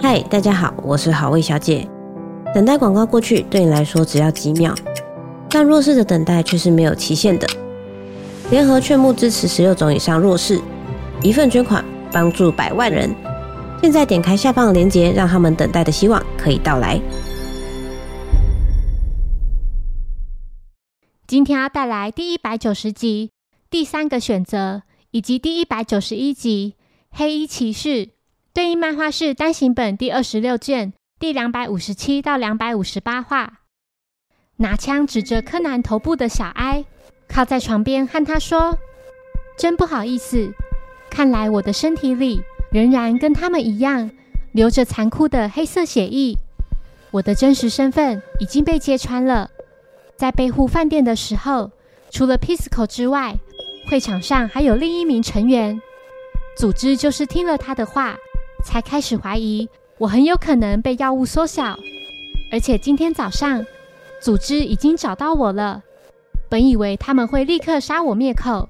嗨，大家好，我是好味小姐。等待广告过去，对你来说只要几秒，但弱势的等待却是没有期限的。联合劝募支持十六种以上弱势，一份捐款帮助百万人。现在点开下方的链接，让他们等待的希望可以到来。今天要带来第一百九十集第三个选择，以及第一百九十一集黑衣骑士。对应漫画是单行本第二十六卷第两百五十七到两百五十八话。拿枪指着柯南头部的小哀，靠在床边和他说：“真不好意思，看来我的身体里仍然跟他们一样，流着残酷的黑色血液。我的真实身份已经被揭穿了。在庇护饭店的时候，除了 Pisco 之外，会场上还有另一名成员。组织就是听了他的话。”才开始怀疑我很有可能被药物缩小，而且今天早上组织已经找到我了。本以为他们会立刻杀我灭口，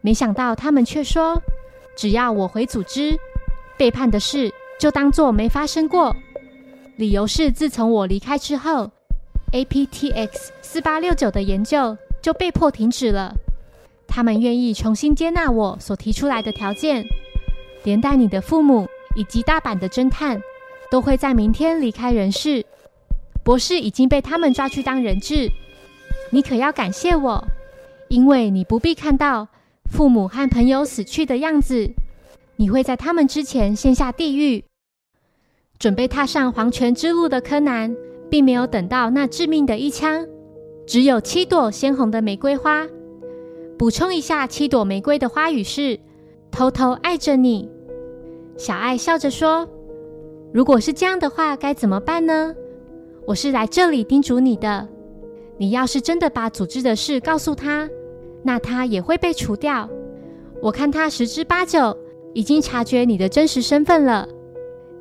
没想到他们却说只要我回组织，背叛的事就当做没发生过。理由是自从我离开之后，APTX 四八六九的研究就被迫停止了。他们愿意重新接纳我所提出来的条件，连带你的父母。以及大阪的侦探都会在明天离开人世。博士已经被他们抓去当人质，你可要感谢我，因为你不必看到父母和朋友死去的样子。你会在他们之前先下地狱。准备踏上黄泉之路的柯南，并没有等到那致命的一枪，只有七朵鲜红的玫瑰花。补充一下，七朵玫瑰的花语是偷偷爱着你。小爱笑着说：“如果是这样的话，该怎么办呢？我是来这里叮嘱你的。你要是真的把组织的事告诉他，那他也会被除掉。我看他十之八九已经察觉你的真实身份了。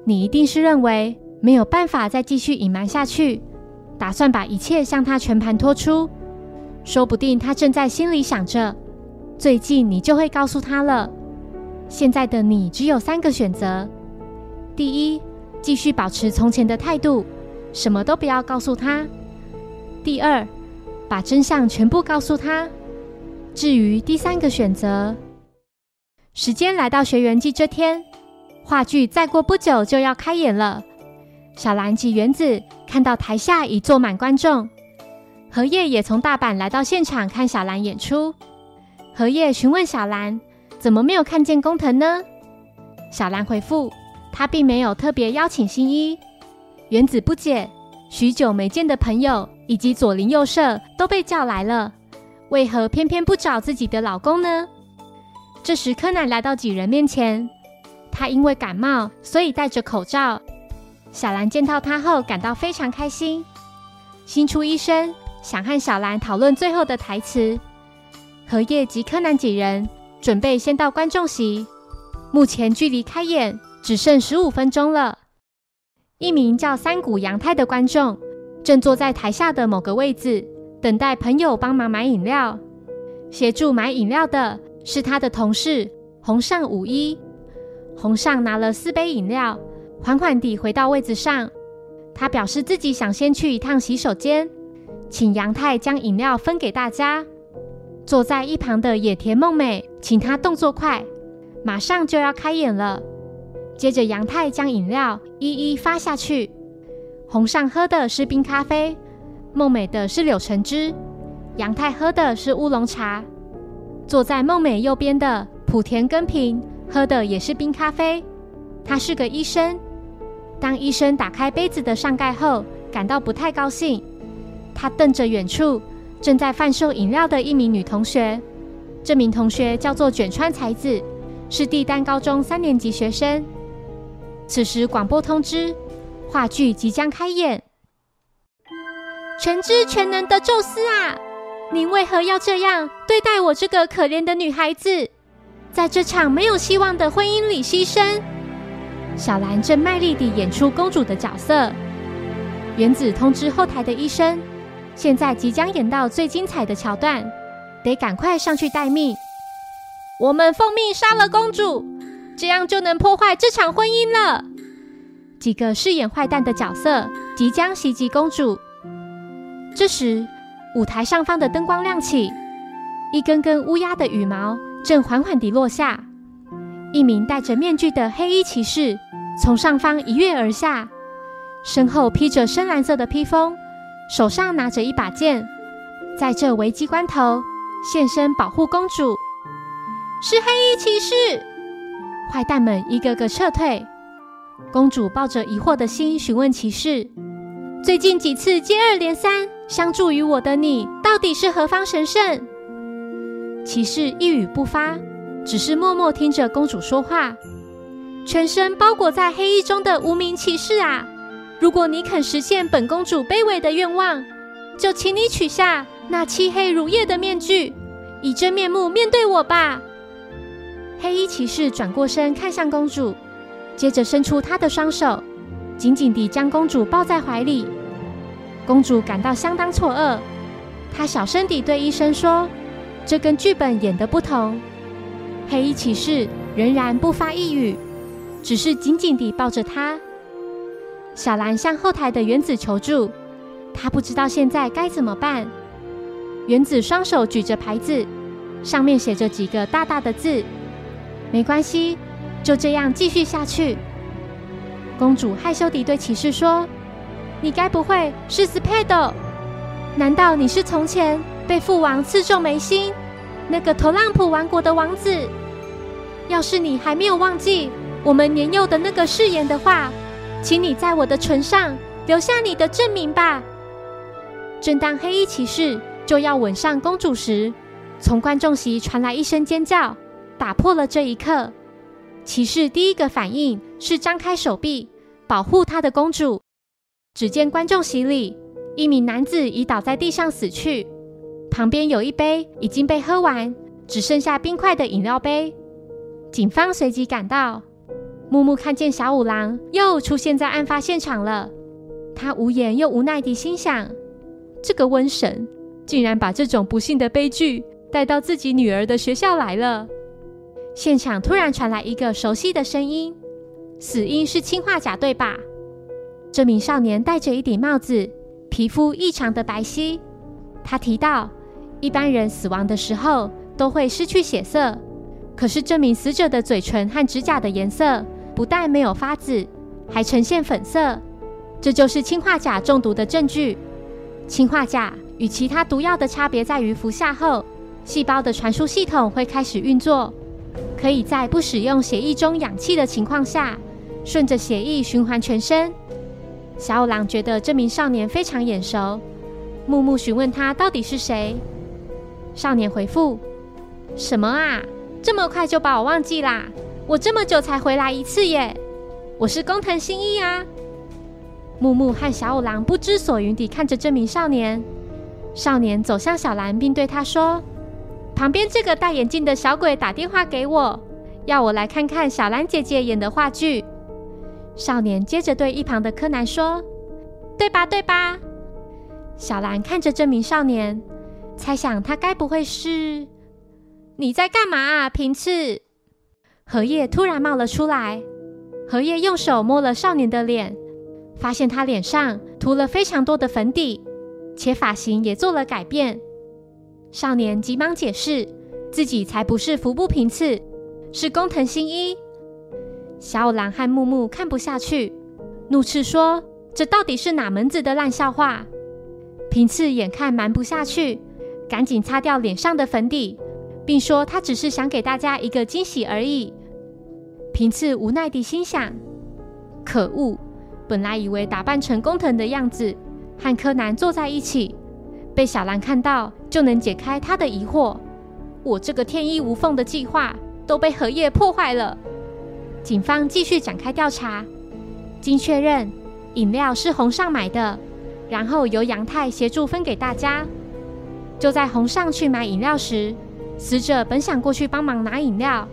你一定是认为没有办法再继续隐瞒下去，打算把一切向他全盘托出。说不定他正在心里想着，最近你就会告诉他了。”现在的你只有三个选择：第一，继续保持从前的态度，什么都不要告诉他；第二，把真相全部告诉他。至于第三个选择，时间来到学园季这天，话剧再过不久就要开演了。小兰及原子看到台下已坐满观众，荷叶也从大阪来到现场看小兰演出。荷叶询问小兰。怎么没有看见工藤呢？小兰回复：“他并没有特别邀请新一。”原子不解，许久没见的朋友以及左邻右舍都被叫来了，为何偏偏不找自己的老公呢？这时，柯南来到几人面前，他因为感冒，所以戴着口罩。小兰见到他后，感到非常开心。新出医生想和小兰讨论最后的台词。荷叶及柯南几人。准备先到观众席，目前距离开演只剩十五分钟了。一名叫三谷阳太的观众正坐在台下的某个位置，等待朋友帮忙买饮料。协助买饮料的是他的同事红上五一。红上拿了四杯饮料，缓缓地回到位子上。他表示自己想先去一趟洗手间，请阳太将饮料分给大家。坐在一旁的野田梦美，请他动作快，马上就要开演了。接着，杨太将饮料一一发下去。红上喝的是冰咖啡，梦美的是柳橙汁，杨太喝的是乌龙茶。坐在梦美右边的莆田根平喝的也是冰咖啡，他是个医生。当医生打开杯子的上盖后，感到不太高兴，他瞪着远处。正在贩售饮料的一名女同学，这名同学叫做卷川才子，是帝丹高中三年级学生。此时广播通知，话剧即将开演。全知全能的宙斯啊，您为何要这样对待我这个可怜的女孩子，在这场没有希望的婚姻里牺牲？小兰正卖力地演出公主的角色。原子通知后台的医生。现在即将演到最精彩的桥段，得赶快上去待命。我们奉命杀了公主，这样就能破坏这场婚姻了。几个饰演坏蛋的角色即将袭击公主。这时，舞台上方的灯光亮起，一根根乌鸦的羽毛正缓缓地落下。一名戴着面具的黑衣骑士从上方一跃而下，身后披着深蓝色的披风，手上拿着一把剑，在这危机关头现身保护公主。是黑衣骑士！坏蛋们一个个撤退。公主抱着疑惑的心询问骑士：“最近几次接二连三相助于我的你，到底是何方神圣？”骑士一语不发。只是默默听着公主说话，全身包裹在黑衣中的无名骑士啊！如果你肯实现本公主卑微的愿望，就请你取下那漆黑如夜的面具，以真面目面对我吧。黑衣骑士转过身看向公主，接着伸出他的双手，紧紧地将公主抱在怀里。公主感到相当错愕，她小声地对医生说：“这跟剧本演的不同。”黑衣骑士仍然不发一语，只是紧紧地抱着她。小兰向后台的原子求助，她不知道现在该怎么办。原子双手举着牌子，上面写着几个大大的字：“没关系，就这样继续下去。”公主害羞地对骑士说：“你该不会是斯佩德？难道你是从前被父王刺中眉心那个头浪普王国的王子？”要是你还没有忘记我们年幼的那个誓言的话，请你在我的唇上留下你的证明吧。正当黑衣骑士就要吻上公主时，从观众席传来一声尖叫，打破了这一刻。骑士第一个反应是张开手臂保护他的公主。只见观众席里一名男子已倒在地上死去，旁边有一杯已经被喝完，只剩下冰块的饮料杯。警方随即赶到，木木看见小五郎又出现在案发现场了。他无言又无奈地心想：这个瘟神竟然把这种不幸的悲剧带到自己女儿的学校来了。现场突然传来一个熟悉的声音：“死因是氰化钾，对吧？”这名少年戴着一顶帽子，皮肤异常的白皙。他提到，一般人死亡的时候都会失去血色。可是，这名死者的嘴唇和指甲的颜色不但没有发紫，还呈现粉色，这就是氰化钾中毒的证据。氰化钾与其他毒药的差别在于，服下后，细胞的传输系统会开始运作，可以在不使用血液中氧气的情况下，顺着血液循环全身。小五郎觉得这名少年非常眼熟，木木询问他到底是谁。少年回复：“什么啊？”这么快就把我忘记啦！我这么久才回来一次耶！我是工藤新一啊！木木和小五郎不知所云地看着这名少年。少年走向小兰，并对他说：“旁边这个戴眼镜的小鬼打电话给我，要我来看看小兰姐姐演的话剧。”少年接着对一旁的柯南说：“对吧？对吧？”小兰看着这名少年，猜想他该不会是……你在干嘛啊，平次？荷叶突然冒了出来。荷叶用手摸了少年的脸，发现他脸上涂了非常多的粉底，且发型也做了改变。少年急忙解释，自己才不是服部平次，是工藤新一。小五郎和木木看不下去，怒斥说：“这到底是哪门子的烂笑话？”平次眼看瞒不下去，赶紧擦掉脸上的粉底。并说他只是想给大家一个惊喜而已。平次无奈地心想：可恶！本来以为打扮成工藤的样子和柯南坐在一起，被小兰看到就能解开他的疑惑。我这个天衣无缝的计划都被荷叶破坏了。警方继续展开调查，经确认饮料是红上买的，然后由杨太协助分给大家。就在红上去买饮料时。死者本想过去帮忙拿饮料，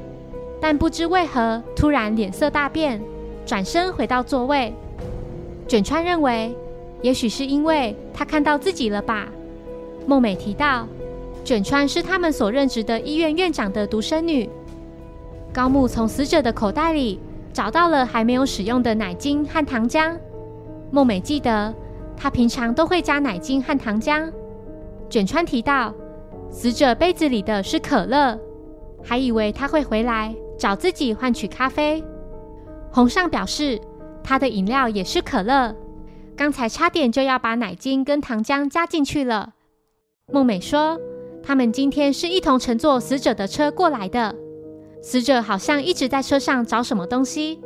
但不知为何突然脸色大变，转身回到座位。卷川认为，也许是因为他看到自己了吧。梦美提到，卷川是他们所任职的医院院长的独生女。高木从死者的口袋里找到了还没有使用的奶精和糖浆。梦美记得，她平常都会加奶精和糖浆。卷川提到，死者杯子里的是可乐，还以为他会回来找自己换取咖啡。红上表示，他的饮料也是可乐，刚才差点就要把奶精跟糖浆加进去了。梦美说，他们今天是一同乘坐死者的车过来的，死者好像一直在车上找什么东西。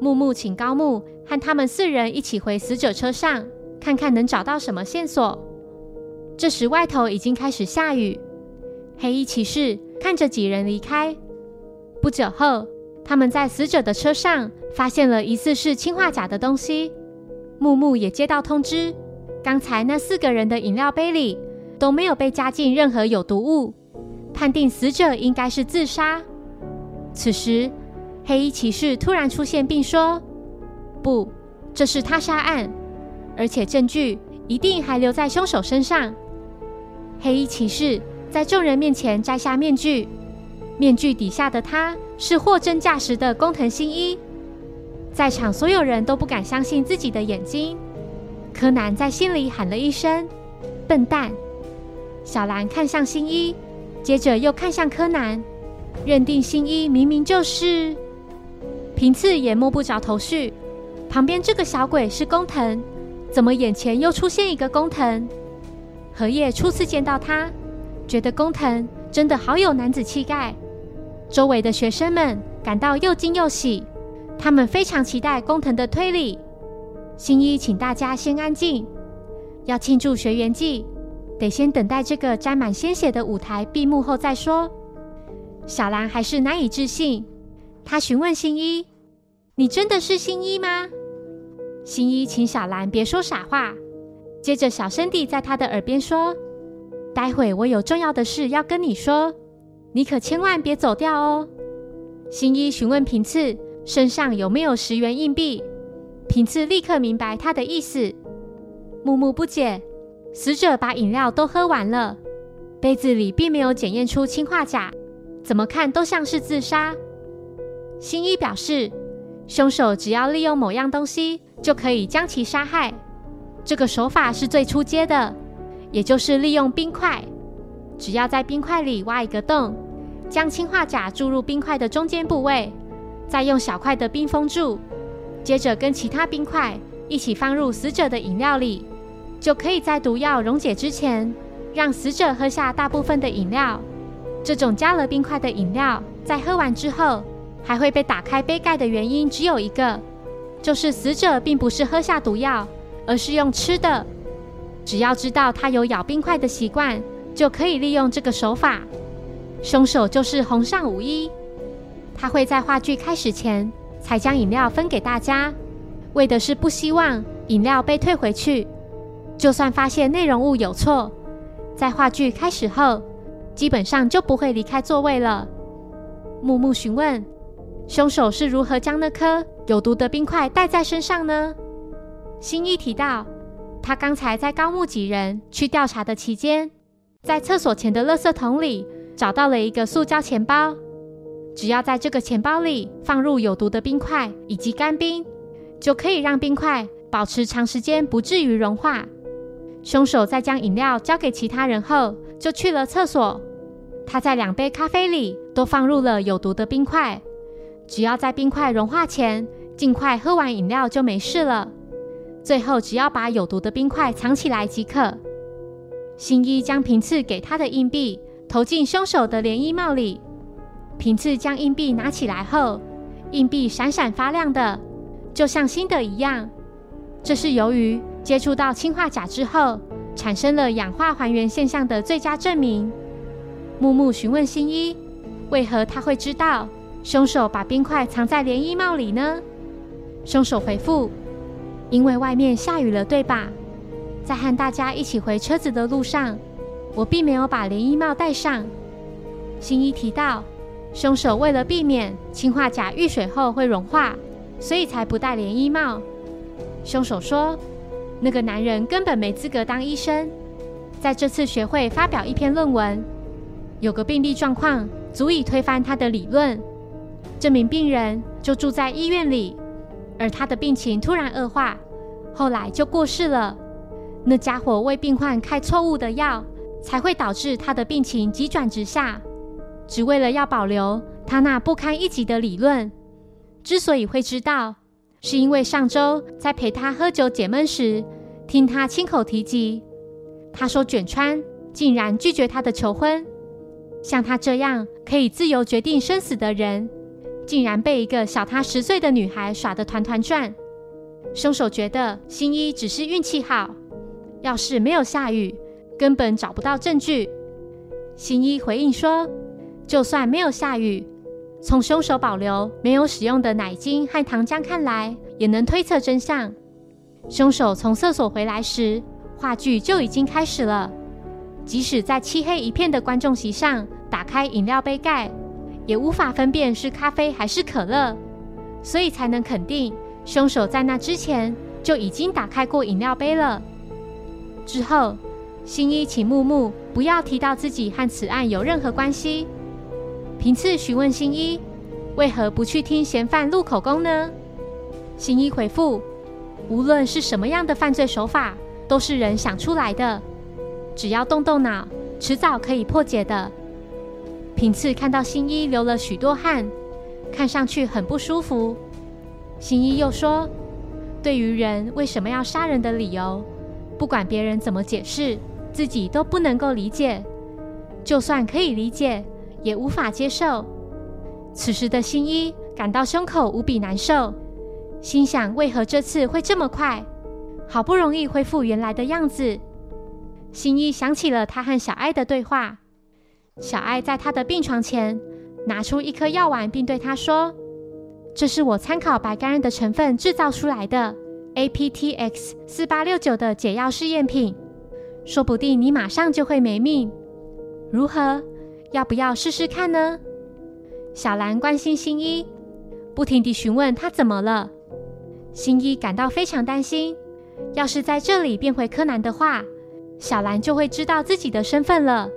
木木请高木和他们四人一起回死者车上，看看能找到什么线索。这时外头已经开始下雨，黑衣骑士看着几人离开。不久后，他们在死者的车上发现了疑似是氰化钾的东西。木木也接到通知，刚才那四个人的饮料杯里都没有被加进任何有毒物，判定死者应该是自杀。此时。黑衣骑士突然出现，并说：“不，这是他杀案，而且证据一定还留在凶手身上。”黑衣骑士在众人面前摘下面具，面具底下的他是货真价实的工藤新一。在场所有人都不敢相信自己的眼睛。柯南在心里喊了一声：“笨蛋！”小兰看向新一，接着又看向柯南，认定新一明明就是。平次也摸不着头绪，旁边这个小鬼是工藤，怎么眼前又出现一个工藤？荷叶初次见到他，觉得工藤真的好有男子气概。周围的学生们感到又惊又喜，他们非常期待工藤的推理。新一请大家先安静，要庆祝学员季，得先等待这个沾满鲜血的舞台闭幕后再说。小兰还是难以置信，她询问新一。你真的是新一吗？新一请小兰别说傻话，接着小声地在他的耳边说：“待会我有重要的事要跟你说，你可千万别走掉哦。”新一询问平次身上有没有十元硬币，平次立刻明白他的意思。木木不解，死者把饮料都喝完了，杯子里并没有检验出氰化钾，怎么看都像是自杀。新一表示。凶手只要利用某样东西，就可以将其杀害。这个手法是最初阶的，也就是利用冰块。只要在冰块里挖一个洞，将氰化钾注入冰块的中间部位，再用小块的冰封住，接着跟其他冰块一起放入死者的饮料里，就可以在毒药溶解之前，让死者喝下大部分的饮料。这种加了冰块的饮料，在喝完之后。还会被打开杯盖的原因只有一个，就是死者并不是喝下毒药，而是用吃的。只要知道他有咬冰块的习惯，就可以利用这个手法。凶手就是红上五一，他会在话剧开始前才将饮料分给大家，为的是不希望饮料被退回去。就算发现内容物有错，在话剧开始后，基本上就不会离开座位了。木木询问。凶手是如何将那颗有毒的冰块带在身上呢？新一提到，他刚才在高木几人去调查的期间，在厕所前的垃圾桶里找到了一个塑胶钱包。只要在这个钱包里放入有毒的冰块以及干冰，就可以让冰块保持长时间不至于融化。凶手在将饮料交给其他人后，就去了厕所。他在两杯咖啡里都放入了有毒的冰块。只要在冰块融化前尽快喝完饮料就没事了。最后，只要把有毒的冰块藏起来即可。新一将平次给他的硬币投进凶手的连衣帽里。平次将硬币拿起来后，硬币闪闪发亮的，就像新的一样。这是由于接触到氰化钾之后产生了氧化还原现象的最佳证明。木木询问新一，为何他会知道？凶手把冰块藏在连衣帽里呢？凶手回复：“因为外面下雨了，对吧？在和大家一起回车子的路上，我并没有把连衣帽戴上。”新一提到，凶手为了避免氰化钾遇水后会融化，所以才不戴连衣帽。凶手说：“那个男人根本没资格当医生，在这次学会发表一篇论文，有个病例状况足以推翻他的理论。”这名病人就住在医院里，而他的病情突然恶化，后来就过世了。那家伙为病患开错误的药，才会导致他的病情急转直下。只为了要保留他那不堪一击的理论。之所以会知道，是因为上周在陪他喝酒解闷时，听他亲口提及，他说卷川竟然拒绝他的求婚。像他这样可以自由决定生死的人，竟然被一个小他十岁的女孩耍得团团转。凶手觉得新一只是运气好，要是没有下雨，根本找不到证据。新一回应说，就算没有下雨。从凶手保留没有使用的奶精和糖浆看来，也能推测真相。凶手从厕所回来时，话剧就已经开始了。即使在漆黑一片的观众席上打开饮料杯盖，也无法分辨是咖啡还是可乐，所以才能肯定凶手在那之前就已经打开过饮料杯了。之后，新一请木木不要提到自己和此案有任何关系。平次询问新一，为何不去听嫌犯录口供呢？新一回复：无论是什么样的犯罪手法，都是人想出来的，只要动动脑，迟早可以破解的。平次看到新一流了许多汗，看上去很不舒服。新一又说：对于人为什么要杀人的理由，不管别人怎么解释，自己都不能够理解。就算可以理解。也无法接受。此时的新一感到胸口无比难受，心想：为何这次会这么快？好不容易恢复原来的样子。新一想起了他和小爱的对话。小爱在他的病床前拿出一颗药丸，并对他说：“这是我参考白甘仁的成分制造出来的 APTX 四八六九的解药试验品，说不定你马上就会没命。如何？”要不要试试看呢？小兰关心新一，不停地询问他怎么了。新一感到非常担心，要是在这里变回柯南的话，小兰就会知道自己的身份了。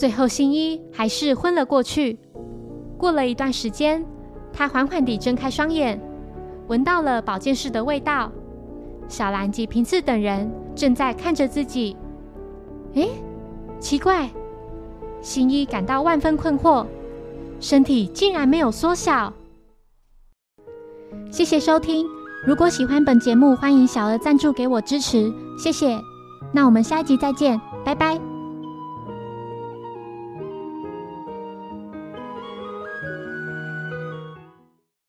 最后，新一还是昏了过去。过了一段时间，他缓缓地睁开双眼，闻到了保健室的味道。小兰及平次等人正在看着自己。诶，奇怪。新一感到万分困惑，身体竟然没有缩小。谢谢收听，如果喜欢本节目，欢迎小额赞助给我支持，谢谢。那我们下一集再见，拜拜。